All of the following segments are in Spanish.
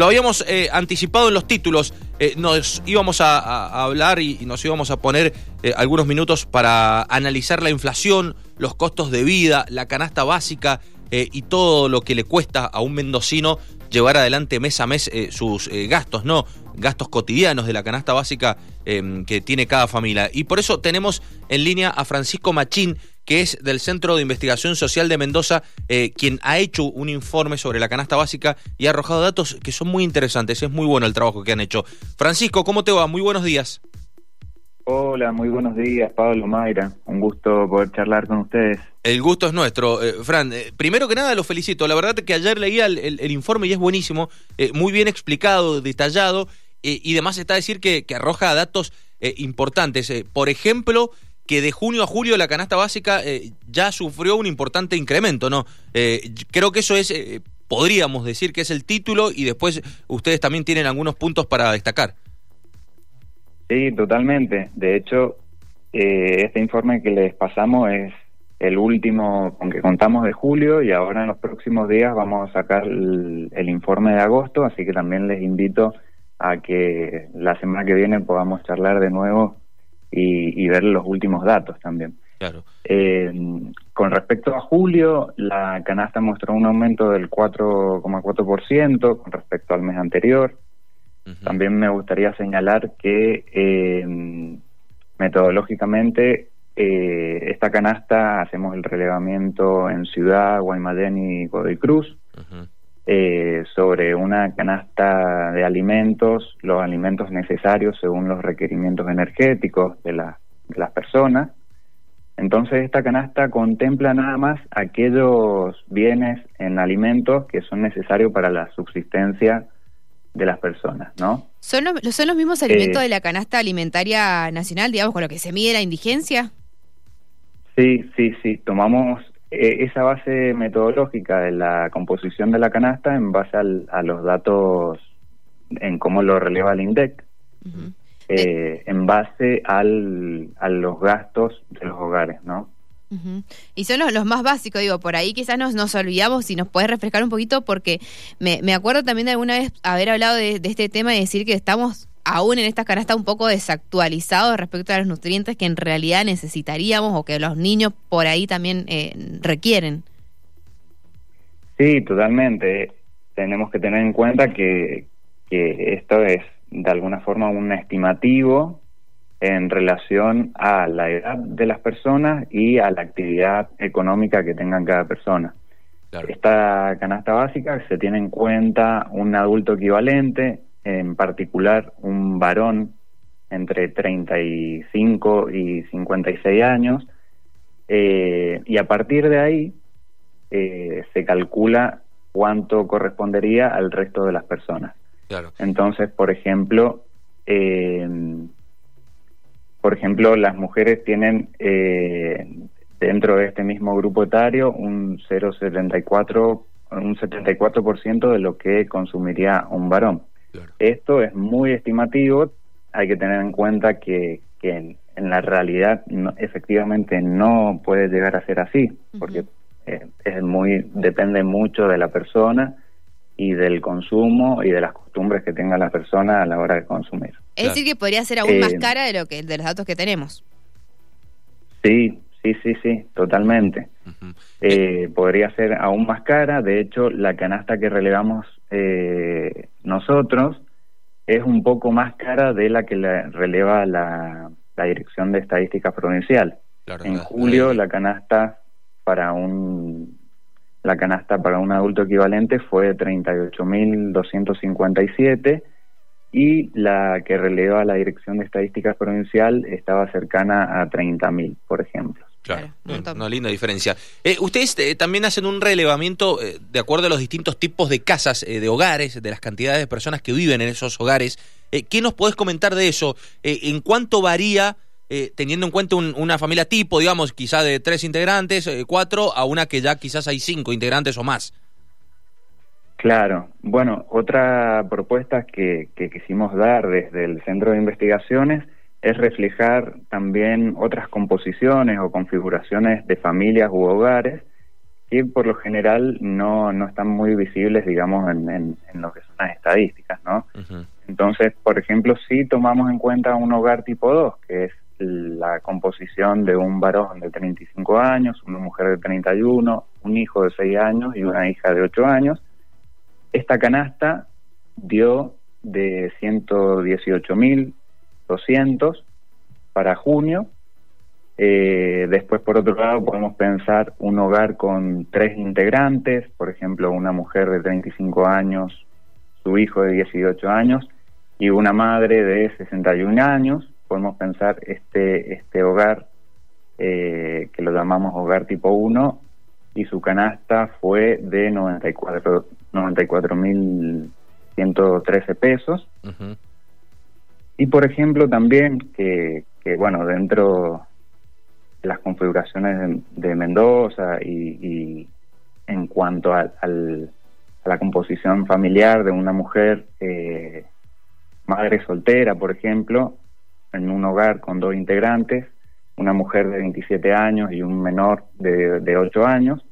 Lo habíamos eh, anticipado en los títulos, eh, nos íbamos a, hablar y, nos íbamos a poner eh, algunos minutos para analizar la inflación, los costos de vida, la canasta básica y todo lo que le cuesta a un mendocino llevar adelante mes a mes sus gastos, ¿no? Gastos cotidianos de la canasta básica que tiene cada familia. Y por eso tenemos en línea a Francisco Machín, que es del Centro de Investigación Social de Mendoza, eh, quien ha hecho un informe sobre la canasta básica y ha arrojado datos que son muy interesantes. Es muy bueno el trabajo que han hecho. Francisco, ¿cómo te va? Muy buenos días. Hola, muy buenos días, Pablo Mayra. Un gusto poder charlar con ustedes. El gusto es nuestro. Eh, Fran, eh, primero que nada lo felicito. La verdad que ayer leía el, informe y es buenísimo, muy bien explicado, detallado, y demás está a decir que, que arroja datos importantes. por ejemplo, que de junio a julio la canasta básica eh, ya sufrió un importante incremento, ¿no? Eh, creo que eso es, eh, podríamos decir que es el título y después ustedes también tienen algunos puntos para destacar. Sí, totalmente. De hecho, este informe que les pasamos es el último con que contamos de julio y ahora en los próximos días vamos a sacar el, informe de agosto, así que también les invito a que la semana que viene podamos charlar de nuevo y, ver los últimos datos también. Claro. Eh, con respecto a julio, la canasta mostró un aumento del 4,4% con respecto al mes anterior. También me gustaría señalar que eh, metodológicamente eh, esta canasta hacemos el relevamiento en Ciudad, Guaymallén y Godoy Cruz. Eh, sobre una canasta de alimentos, los alimentos necesarios según los requerimientos energéticos de, de las personas. Entonces esta canasta contempla nada más aquellos bienes en alimentos que son necesarios para la subsistencia de las personas, ¿no? ¿Son los, son los mismos alimentos eh, de la canasta alimentaria nacional, digamos, con lo que se mide la indigencia? Sí, sí, sí. Tomamos eh, esa base metodológica de la composición de la canasta en base a los datos en cómo lo releva el INDEC, eh, en base al, a los gastos de los hogares, ¿no? Y son los, más básicos, digo, por ahí quizás nos, nos olvidamos y nos puedes refrescar un poquito porque me, me acuerdo también de alguna vez haber hablado de, de, este tema y decir que estamos aún en esta canasta un poco desactualizado respecto a los nutrientes que en realidad necesitaríamos o que los niños por ahí también eh, requieren. Sí, totalmente. Tenemos que tener en cuenta que, que esto es de alguna forma un estimativo en relación a la edad de las personas y a la actividad económica que tengan cada persona. Esta canasta básica se tiene en cuenta un adulto equivalente en particular un varón entre 35 y 56 años, eh, y a partir de ahí eh, se calcula cuánto correspondería al resto de las personas. Entonces, por ejemplo, eh, por ejemplo, las mujeres tienen dentro de este mismo grupo etario un 0,74 un 74% de lo que consumiría un varón. Esto es muy estimativo, hay que tener en cuenta que, que en, la realidad efectivamente no puede llegar a ser así, porque eh, es muy depende mucho de la persona y del consumo y de las costumbres que tenga la persona a la hora de consumir. Es decir, que podría ser aún más eh, cara de lo que de los datos que tenemos. Sí, sí, sí, sí, totalmente. Eh, podría ser aún más cara. De hecho, la canasta que relevamos eh, nosotros es un poco más cara de la que releva la, Dirección de Estadística Provincial. en julio la canasta para un la canasta para un adulto equivalente fue 38.257 y la que releva la Dirección de Estadística Provincial estaba cercana a 30.000, por ejemplo. Claro, una linda diferencia. Eh, ustedes eh, también hacen un relevamiento eh, de acuerdo a los distintos tipos de casas, de hogares, de las cantidades de personas que viven en esos hogares. ¿Qué nos podés comentar de eso? ¿En cuánto varía, teniendo en cuenta una familia tipo, digamos, quizá de tres integrantes, cuatro, a una que ya quizás hay cinco integrantes o más? Claro, bueno, otra propuesta que, que quisimos dar desde el Centro de Investigaciones es reflejar también otras composiciones o configuraciones de familias u hogares que por lo general no, no están muy visibles, digamos, en, en, lo que son las estadísticas, ¿no? Entonces, por ejemplo, si tomamos en cuenta un hogar tipo 2, que es la composición de un varón de 35 años, una mujer de 31, un hijo de 6 años y una hija de 8 años, esta canasta dio de 118.200 para junio eh, después, por otro lado, podemos pensar un hogar con tres integrantes, por ejemplo, una mujer de 35 años, su hijo de 18 años y una madre de 61 años. Podemos pensar este, este hogar, eh, que lo llamamos hogar tipo 1, y su canasta fue de 94.113 pesos. Y, por ejemplo, también que, bueno, dentro las configuraciones de, Mendoza y, en cuanto a, la composición familiar de una mujer eh, madre soltera, por ejemplo, en un hogar con dos integrantes, una mujer de 27 años y un menor de, de 8 años,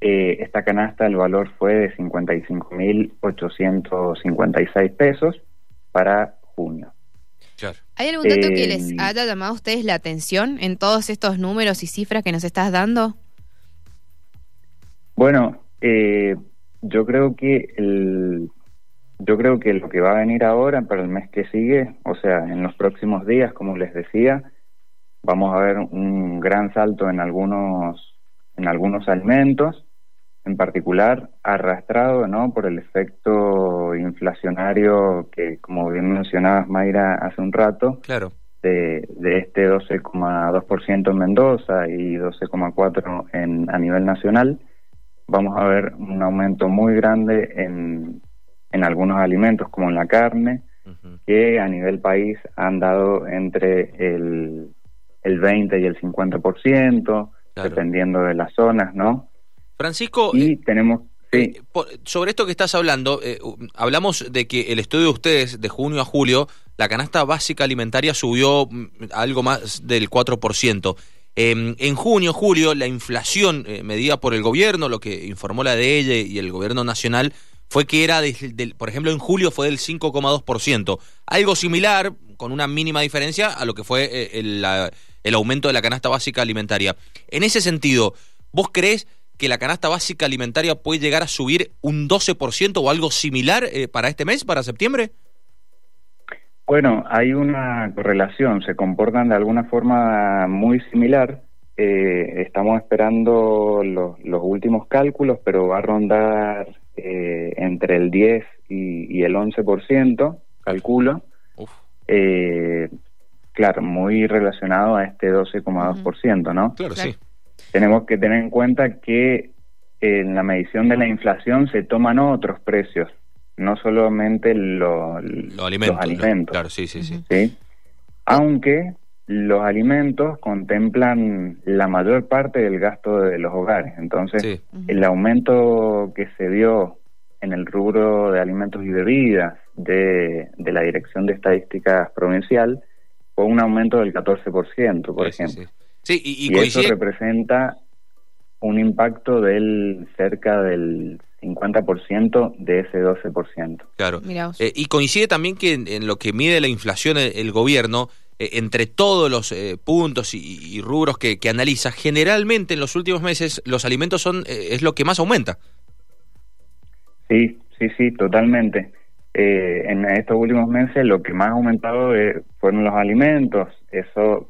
eh, esta canasta el valor fue de 55.856 pesos para junio. ¿Hay algún dato que les eh, haya llamado a ustedes la atención en todos estos números y cifras que nos estás dando? Bueno, eh, yo creo que el, yo creo que lo que va a venir ahora para el mes que sigue, o sea, en los próximos días, como les decía, vamos a ver un gran salto en algunos en algunos alimentos en particular arrastrado ¿no? por el efecto inflacionario que, como bien mencionabas, Mayra, hace un rato, claro. de, de este 12,2% en Mendoza y 12,4% en, a nivel nacional, vamos a ver un aumento muy grande en, en algunos alimentos, como en la carne, que a nivel país han dado entre el, el 20 y el 50%, dependiendo de las zonas, ¿no? Francisco, y eh, tenemos eh, sobre esto que estás hablando, eh, hablamos de que el estudio de ustedes de junio a julio, la canasta básica alimentaria subió mm, algo más del 4%. Em, en junio, julio, la inflación medida por el gobierno, lo que informó la de ella y el gobierno nacional, fue que era, del, por ejemplo, en julio fue del 5,2%. Algo similar, con una mínima diferencia, a lo que fue el, el aumento de la canasta básica alimentaria. En ese sentido, ¿vos crees que la canasta básica alimentaria puede llegar a subir un 12% o algo similar eh, para este mes, para septiembre? Bueno, hay una correlación, se comportan de alguna forma muy similar. Eh, estamos esperando los, últimos cálculos, pero va a rondar eh, entre el 10 y, el 11%, calculo. claro, muy relacionado a este 12,2%, ¿no? Claro, sí tenemos que tener en cuenta que en la medición de la inflación se toman otros precios, no solamente los alimentos. claro, sí, sí, sí, sí. Aunque los alimentos contemplan la mayor parte del gasto de los hogares. Entonces, el aumento que se dio en el rubro de alimentos y bebidas de, de la Dirección de Estadísticas Provincial fue un aumento del 14%, por ejemplo. Sí, y, eso representa un impacto del cerca del 50% de ese 12%. Claro. Eh, y coincide también que en, lo que mide la inflación el, gobierno, eh, entre todos los eh, puntos y, rubros que, analiza, generalmente en los últimos meses los alimentos son es lo que más aumenta. Sí, sí, sí, totalmente. en estos últimos meses lo que más ha aumentado fueron los alimentos. Eso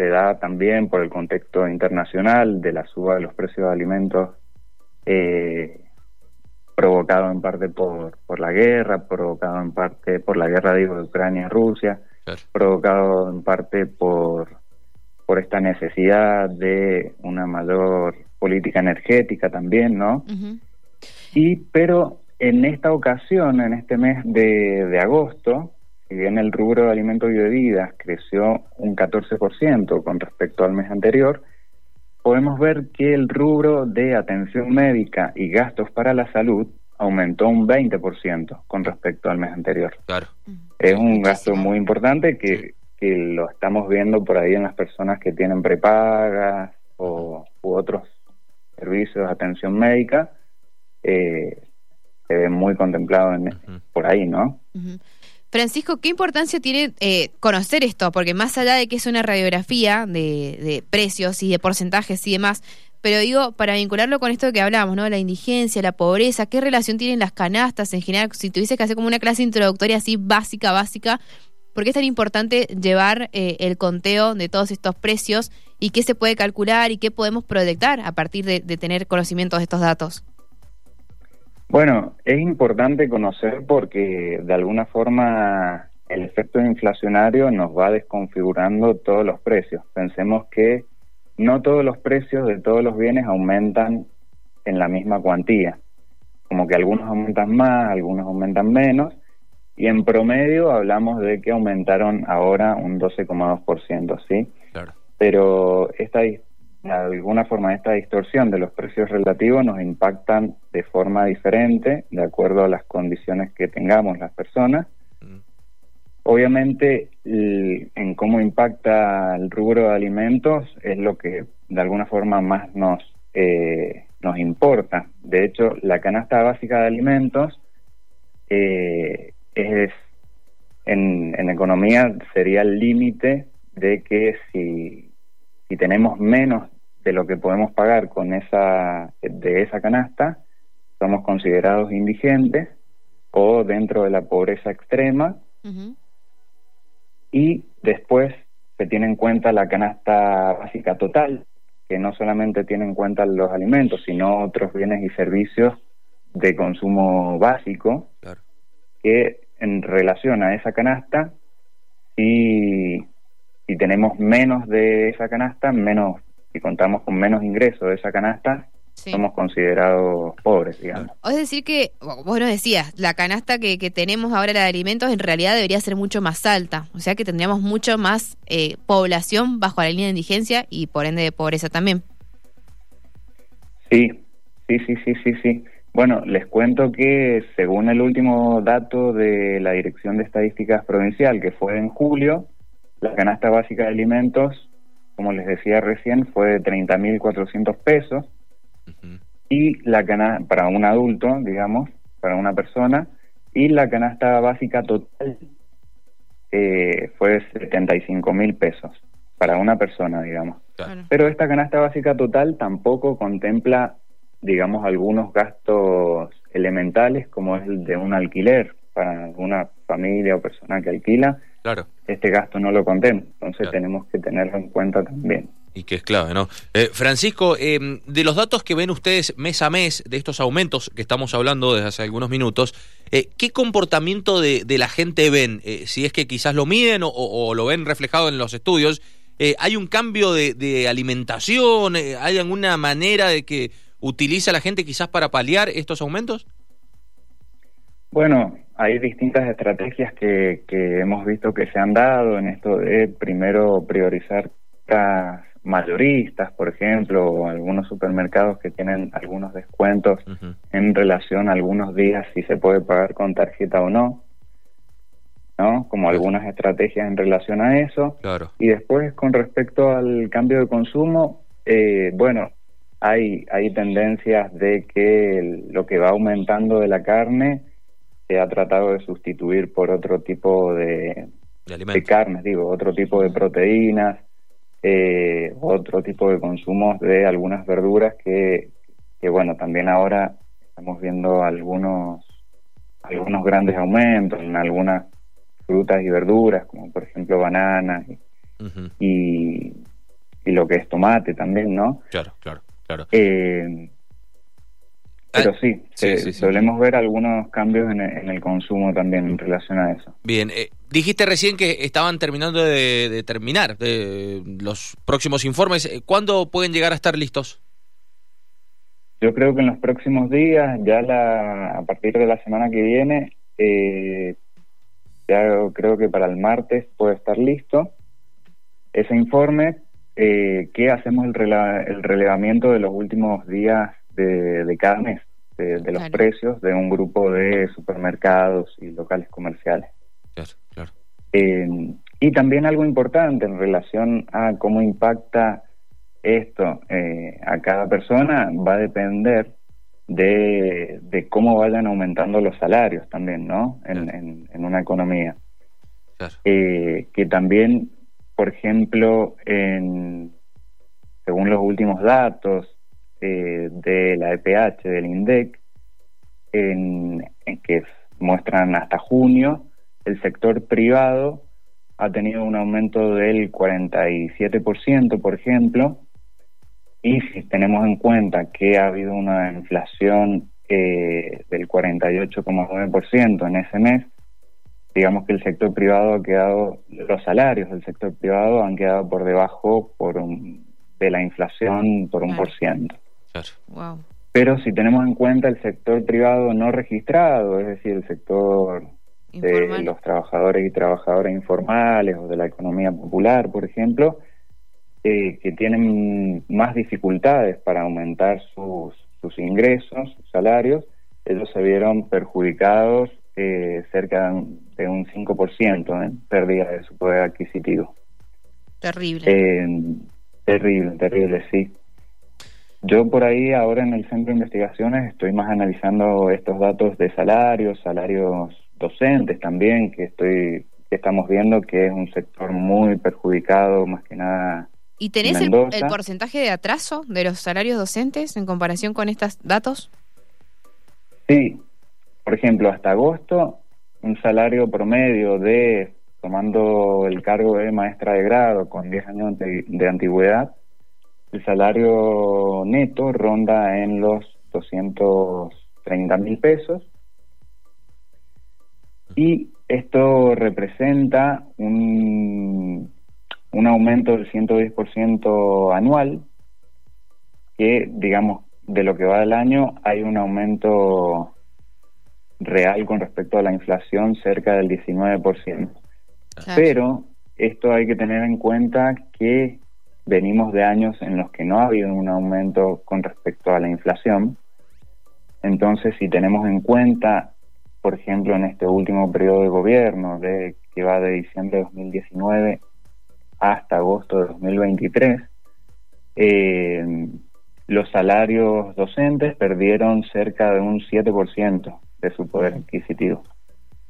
se da también por el contexto internacional de la suba de los precios de alimentos, eh, provocado en parte por, por la guerra, provocado en parte por la guerra digo, de Ucrania y Rusia, provocado en parte por, por esta necesidad de una mayor política energética también, ¿no? Y pero en esta ocasión, en este mes de, de agosto, si bien el rubro de alimentos y bebidas creció un 14% con respecto al mes anterior, podemos ver que el rubro de atención médica y gastos para la salud aumentó un 20% con respecto al mes anterior. Claro. Es un gasto muy importante que, lo estamos viendo por ahí en las personas que tienen prepagas o u otros servicios de atención médica, eh, se ve muy contemplado en, por ahí, ¿no? Francisco, ¿qué importancia tiene eh, conocer esto? Porque más allá de que es una radiografía de, de, precios y de porcentajes y demás, pero digo, para vincularlo con esto que hablamos, ¿no? La indigencia, la pobreza, ¿qué relación tienen las canastas en general? Si tuviese que hacer como una clase introductoria así básica, básica, ¿por qué es tan importante llevar eh, el conteo de todos estos precios y qué se puede calcular y qué podemos proyectar a partir de, de tener conocimiento de estos datos? Bueno, es importante conocer porque de alguna forma el efecto inflacionario nos va desconfigurando todos los precios. Pensemos que no todos los precios de todos los bienes aumentan en la misma cuantía. Como que algunos aumentan más, algunos aumentan menos, y en promedio hablamos de que aumentaron ahora un 12,2%, ¿sí? Claro. Pero esta de alguna forma esta distorsión de los precios relativos nos impactan de forma diferente de acuerdo a las condiciones que tengamos las personas. Mm. Obviamente, en cómo impacta el rubro de alimentos es lo que de alguna forma más nos, eh, nos importa. De hecho, la canasta básica de alimentos eh, es en, en economía sería el límite de que si si tenemos menos de lo que podemos pagar con esa de esa canasta, somos considerados indigentes o dentro de la pobreza extrema. Y después se tiene en cuenta la canasta básica total, que no solamente tiene en cuenta los alimentos, sino otros bienes y servicios de consumo básico, que en relación a esa canasta, si si tenemos menos de esa canasta, menos, si contamos con menos ingresos de esa canasta, somos considerados pobres, digamos. Es decir que, vos nos decías, la canasta que, que, tenemos ahora de alimentos en realidad debería ser mucho más alta, o sea que tendríamos mucho más eh, población bajo la línea de indigencia y por ende de pobreza también. Sí, sí, sí, sí, sí, sí. Bueno, les cuento que según el último dato de la Dirección de Estadísticas Provincial, que fue en julio, la canasta básica de alimentos, como les decía recién, fue de 30.400 pesos. Y la canasta, para un adulto, digamos, para una persona, y la canasta básica total eh, fue de 75 mil pesos para una persona, digamos. Pero esta canasta básica total tampoco contempla, digamos, algunos gastos elementales como es el de un alquiler para alguna familia o persona que alquila, Claro. Este gasto no lo contempla, entonces tenemos que tenerlo en cuenta también. Y que es clave, ¿no? Eh, Francisco, em, de los datos que ven ustedes mes a mes, de estos aumentos que estamos hablando desde hace algunos minutos, eh, ¿qué comportamiento de, la gente ven? Eh, si es que quizás lo miden o, lo ven reflejado en los estudios, ¿hay un cambio de, de alimentación? ¿Hay alguna manera de que utiliza la gente quizás para paliar estos aumentos? Bueno, hay distintas estrategias que, que hemos visto que se han dado en esto de primero priorizar las mayoristas, por ejemplo, o algunos supermercados que tienen algunos descuentos en relación a algunos días si se puede pagar con tarjeta o no, ¿no? Como algunas estrategias en relación a eso. Claro. Y después con respecto al cambio de consumo, eh, bueno, hay, hay tendencias de que lo que va aumentando de la carne se ha tratado de sustituir por otro tipo de, de, carnes, digo, otro tipo de proteínas, eh, otro tipo de consumos de algunas verduras que, que, bueno, también ahora estamos viendo algunos, algunos grandes aumentos en algunas frutas y verduras, como por ejemplo bananas y, y, lo que es tomate también, ¿no? Claro, claro, claro. Eh, pero sí, solemos ver algunos cambios en el, consumo también en relación a eso. Bien, eh, dijiste recién que estaban terminando de, terminar de los próximos informes. Eh, ¿Cuándo pueden llegar a estar listos? Yo creo que en los próximos días, ya la, a partir de la semana que viene, eh, ya creo que para el martes puede estar listo ese informe que hacemos el, el relevamiento de los últimos días de, cada mes, de, los precios de un grupo de supermercados y locales comerciales. Claro, claro. Eh, y también algo importante en relación a cómo impacta esto a cada persona va a depender de, cómo vayan aumentando los salarios también, ¿no? En, en, una economía. que también, por ejemplo, en, según los últimos datos de la EPH, del INDEC, en, que muestran hasta junio, el sector privado ha tenido un aumento del 47%, por ejemplo, y si tenemos en cuenta que ha habido una inflación eh, del 48,9% en ese mes, digamos que el sector privado ha quedado, los salarios del sector privado han quedado por debajo por de la inflación por un por ciento. Wow. Pero si tenemos en cuenta el sector privado no registrado, es decir, el sector de los trabajadores y trabajadoras informales o de la economía popular, por ejemplo, eh, que tienen más dificultades para aumentar sus, sus ingresos, sus salarios, ellos se vieron perjudicados eh, cerca de un 5% en pérdida de su poder adquisitivo. Terrible. Eh, terrible, terrible, sí. Yo por ahí ahora en el centro de investigaciones estoy más analizando estos datos de salarios, salarios docentes también, que estoy que estamos viendo que es un sector muy perjudicado más que nada. ¿Y tenés el, el, porcentaje de atraso de los salarios docentes en comparación con estos datos? Sí, por ejemplo, hasta agosto un salario promedio de, tomando el cargo de maestra de grado con 10 años de antigüedad, el salario neto ronda en los 230 mil pesos y esto representa un, un aumento del 110% anual que digamos de lo que va del año hay un aumento real con respecto a la inflación cerca del 19%. Pero esto hay que tener en cuenta que venimos de años en los que no ha habido un aumento con respecto a la inflación. Entonces, si tenemos en cuenta, por ejemplo, en este último periodo de gobierno, que va de diciembre de 2019 hasta agosto de 2023, eh, los salarios docentes perdieron cerca de un 7% de su poder adquisitivo.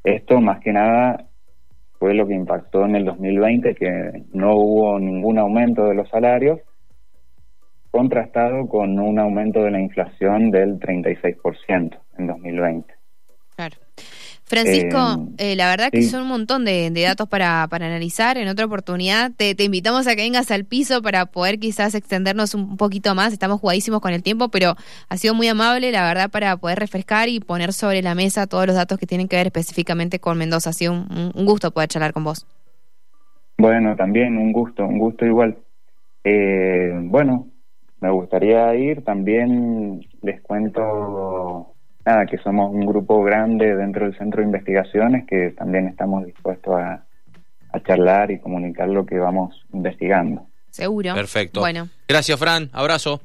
Esto más que nada fue lo que impactó en el 2020, que no hubo ningún aumento de los salarios, contrastado con un aumento de la inflación del 36% en 2020. Claro. Francisco, eh, eh, la verdad que son un montón de, datos para, para, analizar. En otra oportunidad te, invitamos a que vengas al piso para poder quizás extendernos un poquito más. Estamos jugadísimos con el tiempo, pero ha sido muy amable, la verdad, para poder refrescar y poner sobre la mesa todos los datos que tienen que ver específicamente con Mendoza. Ha sido un, gusto poder charlar con vos. Bueno, también un gusto, un gusto igual. Eh, bueno, me gustaría ir. También les cuento nada, que somos un grupo grande dentro del centro de investigaciones que también estamos dispuestos a, a charlar y comunicar lo que vamos investigando. Seguro. Perfecto. Bueno. Gracias, Fran. Abrazo.